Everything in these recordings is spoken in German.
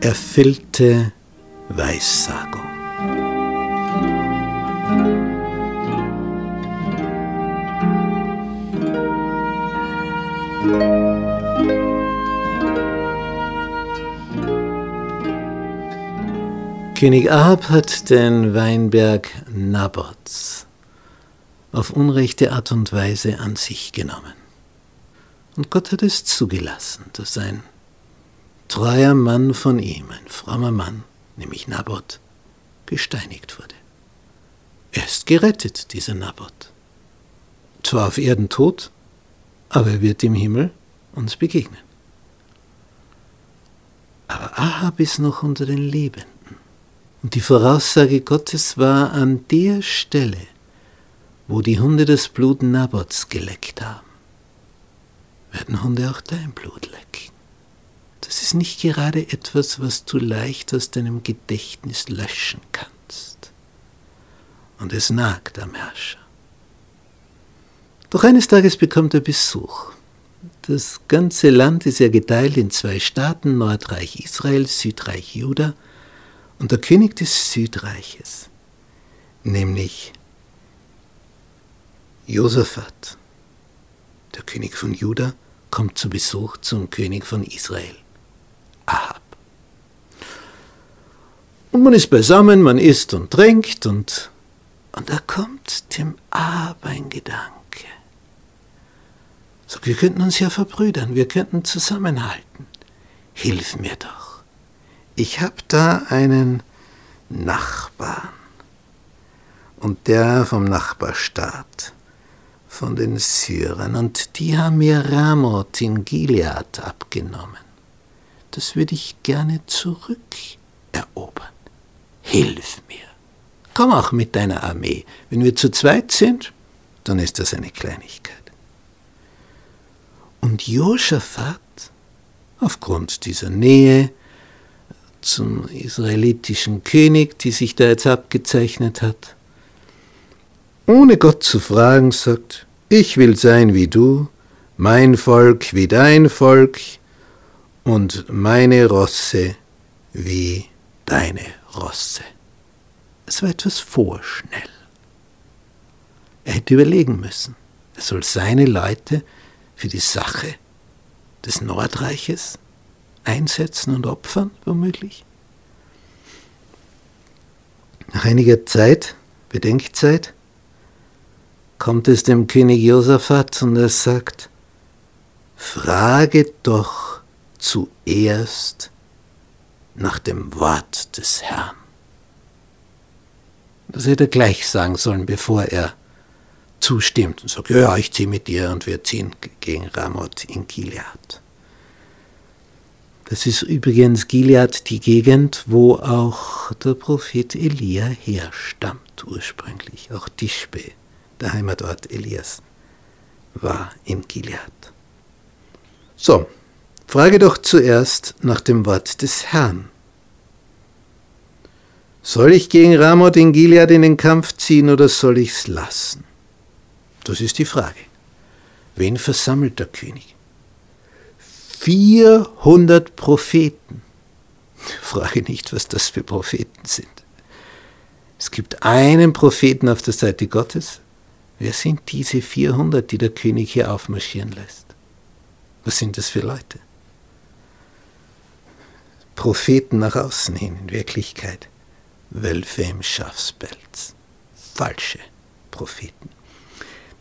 Erfüllte Weissagung. König Ahab hat den Weinberg Nabots auf unrechte Art und Weise an sich genommen. Und Gott hat es zugelassen, dass ein treuer Mann von ihm, ein frommer Mann, nämlich Nabot, gesteinigt wurde. Er ist gerettet, dieser Nabot. Zwar auf Erden tot, aber er wird im Himmel uns begegnen. Aber Ahab ist noch unter den Lebenden. Und die Voraussage Gottes war an der Stelle, wo die Hunde das Blut Nabots geleckt haben, werden Hunde auch dein Blut lecken. Das ist nicht gerade etwas, was du leicht aus deinem Gedächtnis löschen kannst. Und es nagt am Herrscher. Doch eines Tages bekommt er Besuch. Das ganze Land ist ja geteilt in zwei Staaten, Nordreich Israel, Südreich Juda, und der König des Südreiches, nämlich Josaphat, der König von Juda, kommt zu Besuch zum König von Israel, Ahab. Und man ist beisammen, man isst und trinkt und, und da kommt dem Ahab ein Gedanke. Sagt, wir könnten uns ja verbrüdern, wir könnten zusammenhalten. Hilf mir doch ich habe da einen Nachbarn und der vom Nachbarstaat, von den Syrern, und die haben mir Ramoth in Gilead abgenommen. Das würde ich gerne zurückerobern. Hilf mir. Komm auch mit deiner Armee. Wenn wir zu zweit sind, dann ist das eine Kleinigkeit. Und Josaphat, aufgrund dieser Nähe, zum israelitischen König, die sich da jetzt abgezeichnet hat, ohne Gott zu fragen, sagt, ich will sein wie du, mein Volk wie dein Volk und meine Rosse wie deine Rosse. Es war etwas vorschnell. Er hätte überlegen müssen. Er soll seine Leute für die Sache des Nordreiches einsetzen und opfern, womöglich. Nach einiger Zeit, Bedenkzeit, kommt es dem König Josaphat und er sagt, frage doch zuerst nach dem Wort des Herrn. Das hätte er gleich sagen sollen, bevor er zustimmt und sagt, ja, ich ziehe mit dir und wir ziehen gegen Ramoth in Gilead. Das ist übrigens Gilead, die Gegend, wo auch der Prophet Elia herstammt ursprünglich. Auch Tischbe, der Heimatort Elias, war in Gilead. So, frage doch zuerst nach dem Wort des Herrn. Soll ich gegen Ramoth in Gilead in den Kampf ziehen oder soll ich's lassen? Das ist die Frage. Wen versammelt der König? 400 Propheten. Frage nicht, was das für Propheten sind. Es gibt einen Propheten auf der Seite Gottes. Wer sind diese 400, die der König hier aufmarschieren lässt? Was sind das für Leute? Propheten nach außen hin, in Wirklichkeit Wölfe im Schafspelz. Falsche Propheten.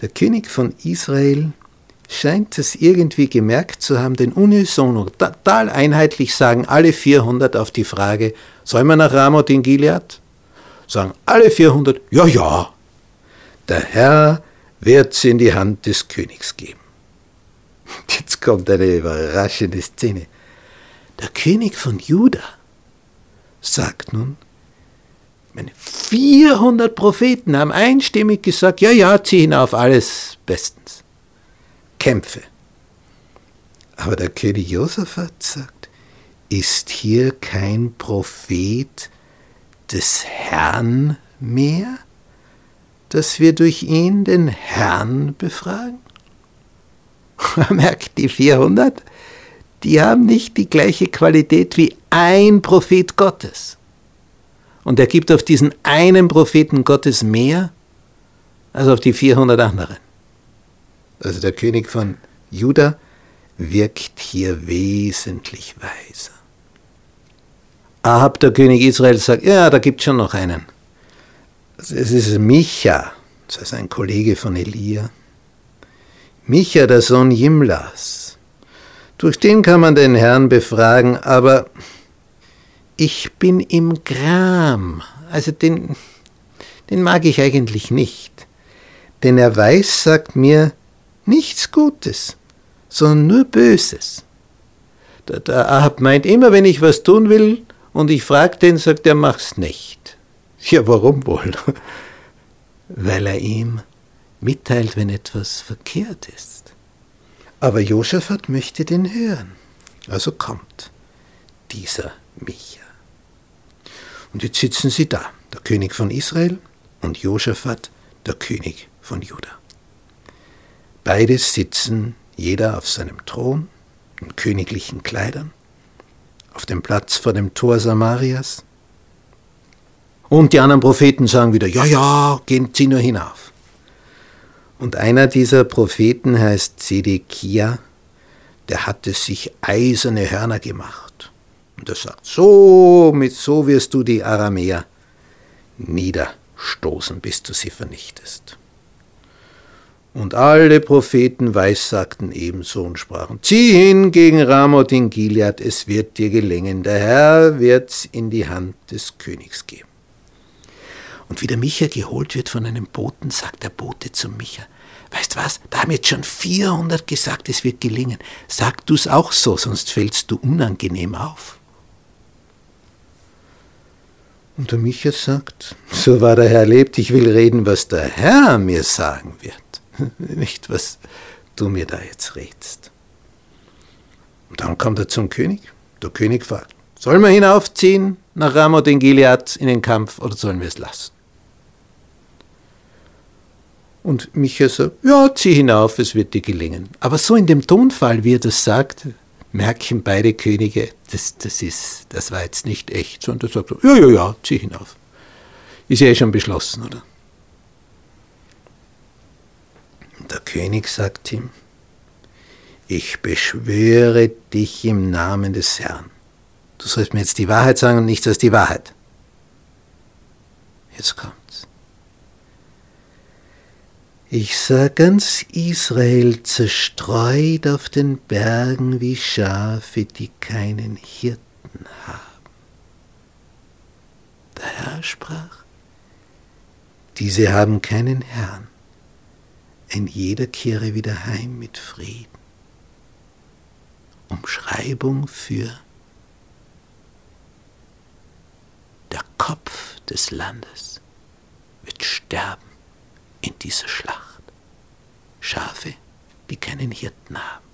Der König von Israel scheint es irgendwie gemerkt zu haben, den unisono, total einheitlich sagen alle 400 auf die Frage, soll man nach Ramoth in Gilead? Sagen alle 400, ja, ja, der Herr wird sie in die Hand des Königs geben. Jetzt kommt eine überraschende Szene. Der König von Juda sagt nun, meine 400 Propheten haben einstimmig gesagt, ja, ja, zieh hinauf, alles bestens. Kämpfe. Aber der König Josaphat sagt, ist hier kein Prophet des Herrn mehr, dass wir durch ihn den Herrn befragen? Merkt, die 400, die haben nicht die gleiche Qualität wie ein Prophet Gottes. Und er gibt auf diesen einen Propheten Gottes mehr als auf die 400 anderen. Also der König von Juda wirkt hier wesentlich weiser. Ahab, der König Israels, sagt, ja, da gibt es schon noch einen. Es ist Micha, das ist ein Kollege von Elia. Micha, der Sohn Jimlas. Durch den kann man den Herrn befragen, aber ich bin im Gram. Also den, den mag ich eigentlich nicht. Denn er weiß, sagt mir, nichts Gutes, sondern nur Böses. Der, der Ahab meint immer, wenn ich was tun will und ich frage den, sagt er, mach's nicht. Ja, warum wohl? Weil er ihm mitteilt, wenn etwas verkehrt ist. Aber Josaphat möchte den hören. Also kommt dieser Micha. Und jetzt sitzen sie da, der König von Israel und Josaphat, der König von Juda. Beide sitzen jeder auf seinem Thron in königlichen Kleidern, auf dem Platz vor dem Tor Samarias. Und die anderen Propheten sagen wieder, ja, ja, gehen Sie nur hinauf. Und einer dieser Propheten heißt Zedekia, der hatte sich eiserne Hörner gemacht. Und er sagt, so, mit so wirst du die Aramäer niederstoßen, bis du sie vernichtest. Und alle Propheten weissagten ebenso und sprachen, zieh hin gegen Ramoth in Gilead, es wird dir gelingen, der Herr wird's in die Hand des Königs geben. Und wie der Micha geholt wird von einem Boten, sagt der Bote zum Micha, weißt was, da haben jetzt schon 400 gesagt, es wird gelingen. Sag du's auch so, sonst fällst du unangenehm auf. Und der Micha sagt, so war der Herr lebt, ich will reden, was der Herr mir sagen wird. Nicht, was du mir da jetzt redst. Und dann kommt er zum König. Der König fragt, sollen wir hinaufziehen nach Ramoth in Gilead in den Kampf oder sollen wir es lassen? Und Micha sagt, ja, zieh hinauf, es wird dir gelingen. Aber so in dem Tonfall, wie er das sagt, merken beide Könige, das, das, ist, das war jetzt nicht echt, sondern er sagt, ja, ja, ja, zieh hinauf. Ist ja eh schon beschlossen, oder? Der König sagt ihm, ich beschwöre dich im Namen des Herrn. Du sollst mir jetzt die Wahrheit sagen und nichts als die Wahrheit. Jetzt kommt's. Ich sah ganz Israel zerstreut auf den Bergen wie Schafe, die keinen Hirten haben. Der Herr sprach, diese haben keinen Herrn ein jeder kehre wieder heim mit Frieden. Umschreibung für der Kopf des Landes wird sterben in dieser Schlacht. Schafe, die keinen Hirten haben.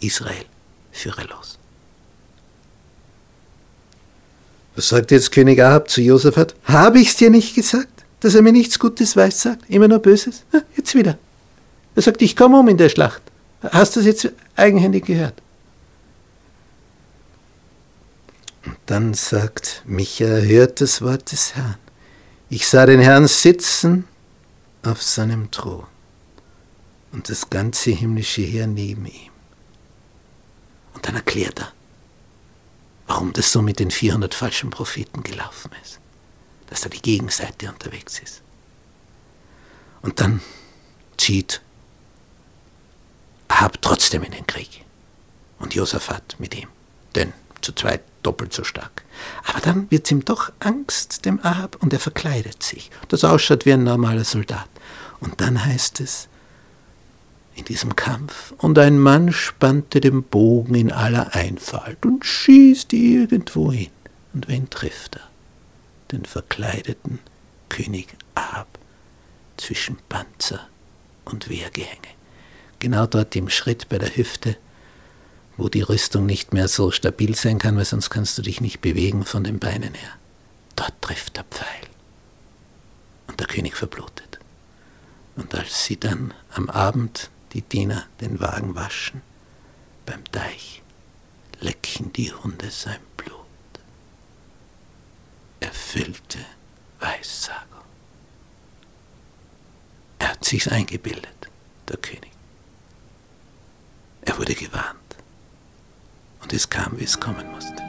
Israel, führe los. Was sagt jetzt König Ahab zu Josaphat? Habe ich's dir nicht gesagt, dass er mir nichts Gutes weiß sagt, immer nur Böses? Jetzt wieder. Er sagt, ich komme um in der Schlacht. Hast du das jetzt eigenhändig gehört? Und dann sagt Micha, hört das Wort des Herrn. Ich sah den Herrn sitzen auf seinem Thron und das ganze himmlische Heer neben ihm. Und dann erklärt er, warum das so mit den 400 falschen Propheten gelaufen ist, dass da die Gegenseite unterwegs ist. Und dann zieht Ahab trotzdem in den Krieg. Und Josaphat mit ihm. Denn zu zweit doppelt so stark. Aber dann wird ihm doch Angst, dem Ahab, und er verkleidet sich, das ausschaut wie ein normaler Soldat. Und dann heißt es, in diesem Kampf, und ein Mann spannte den Bogen in aller Einfalt und schießt irgendwo hin. Und wen trifft er? Den verkleideten König Ahab zwischen Panzer und Wehrgehänge genau dort im Schritt bei der Hüfte, wo die Rüstung nicht mehr so stabil sein kann, weil sonst kannst du dich nicht bewegen von den Beinen her. Dort trifft der Pfeil. Und der König verblutet. Und als sie dann am Abend die Diener den Wagen waschen, beim Deich lecken die Hunde sein Blut. Erfüllte Weissagung. Er hat sich's eingebildet, der König. Er wurde gewarnt es kam, wie es kommen musste.